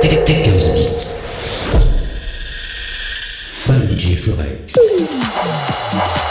Dickens Beats. By DJ Forex.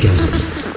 Gadgets.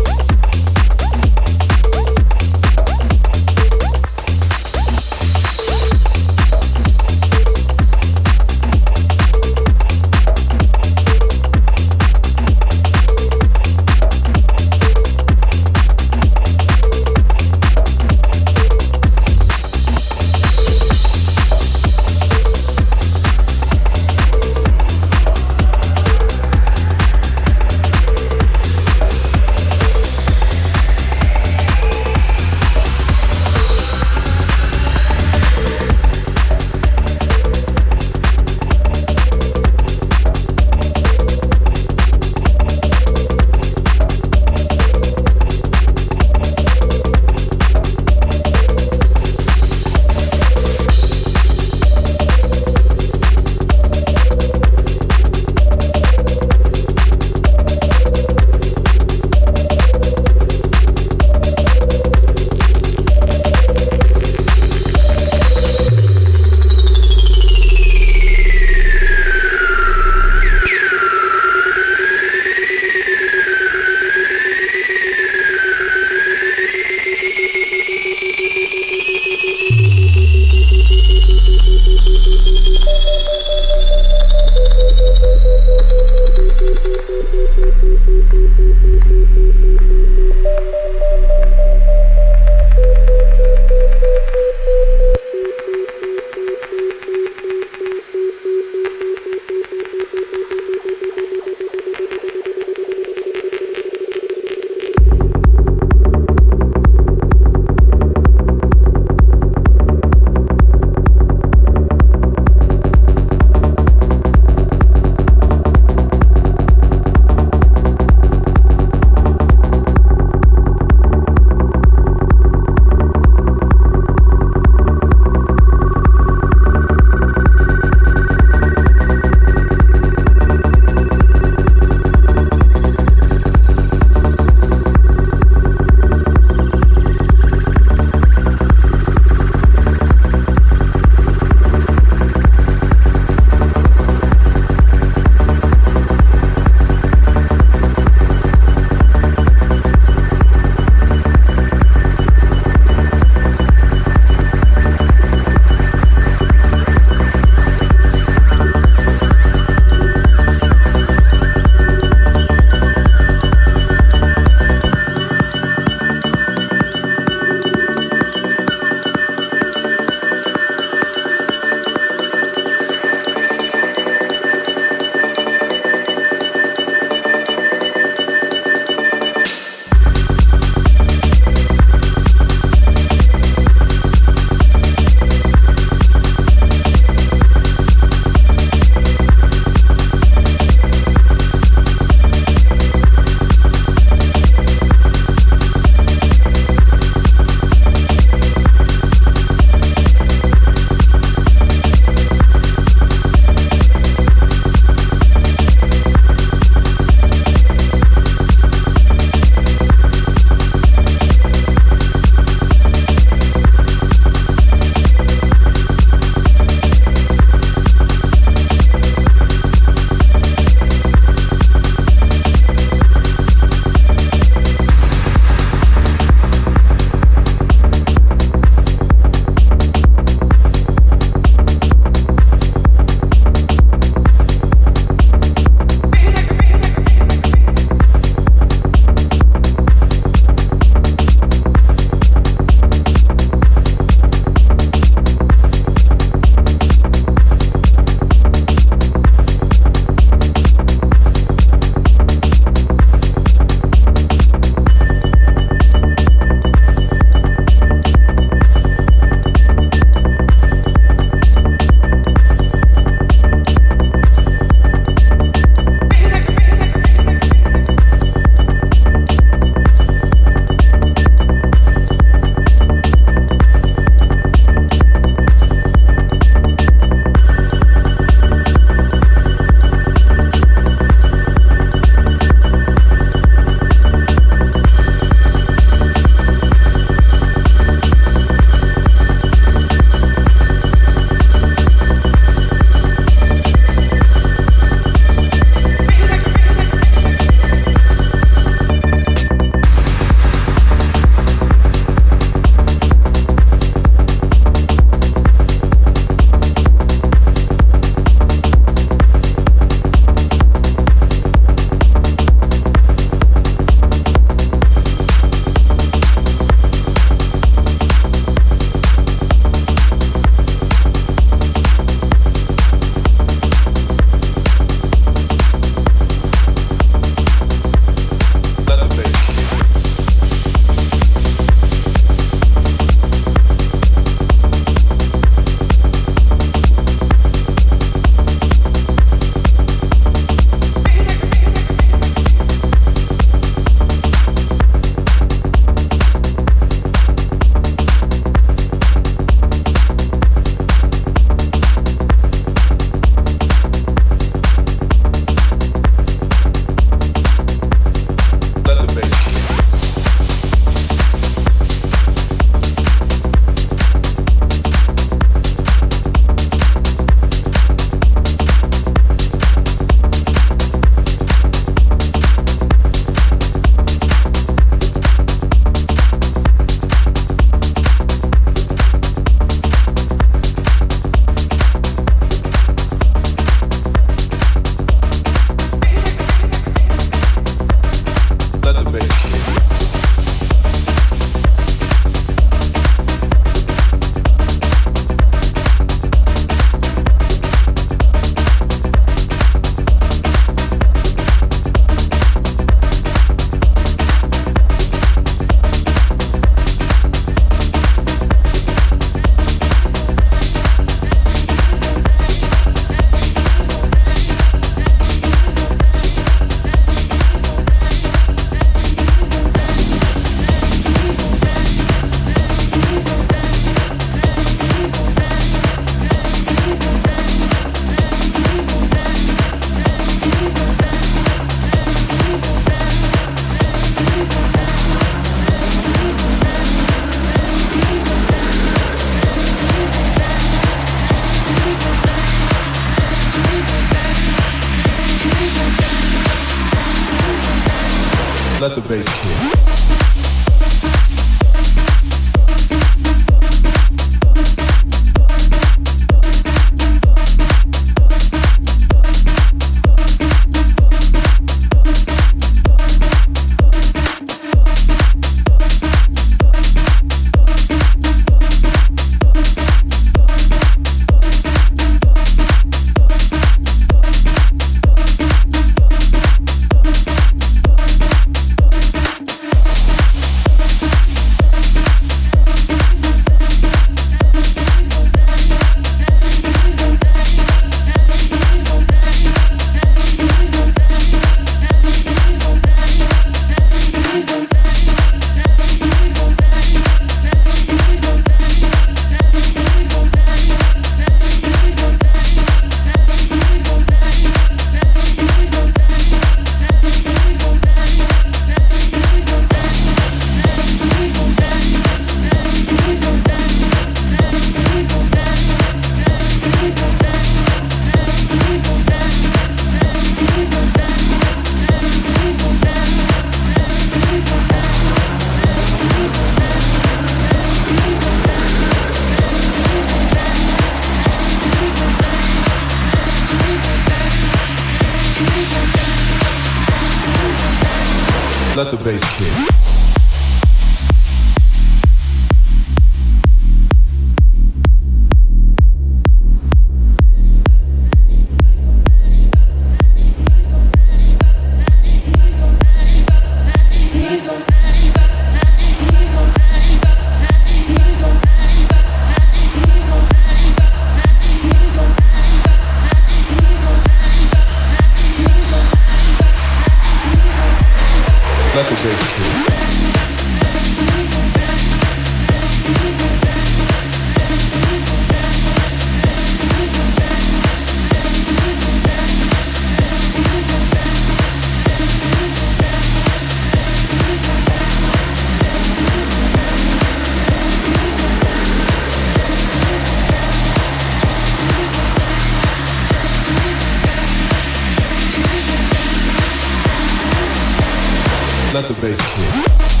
let the bass kick.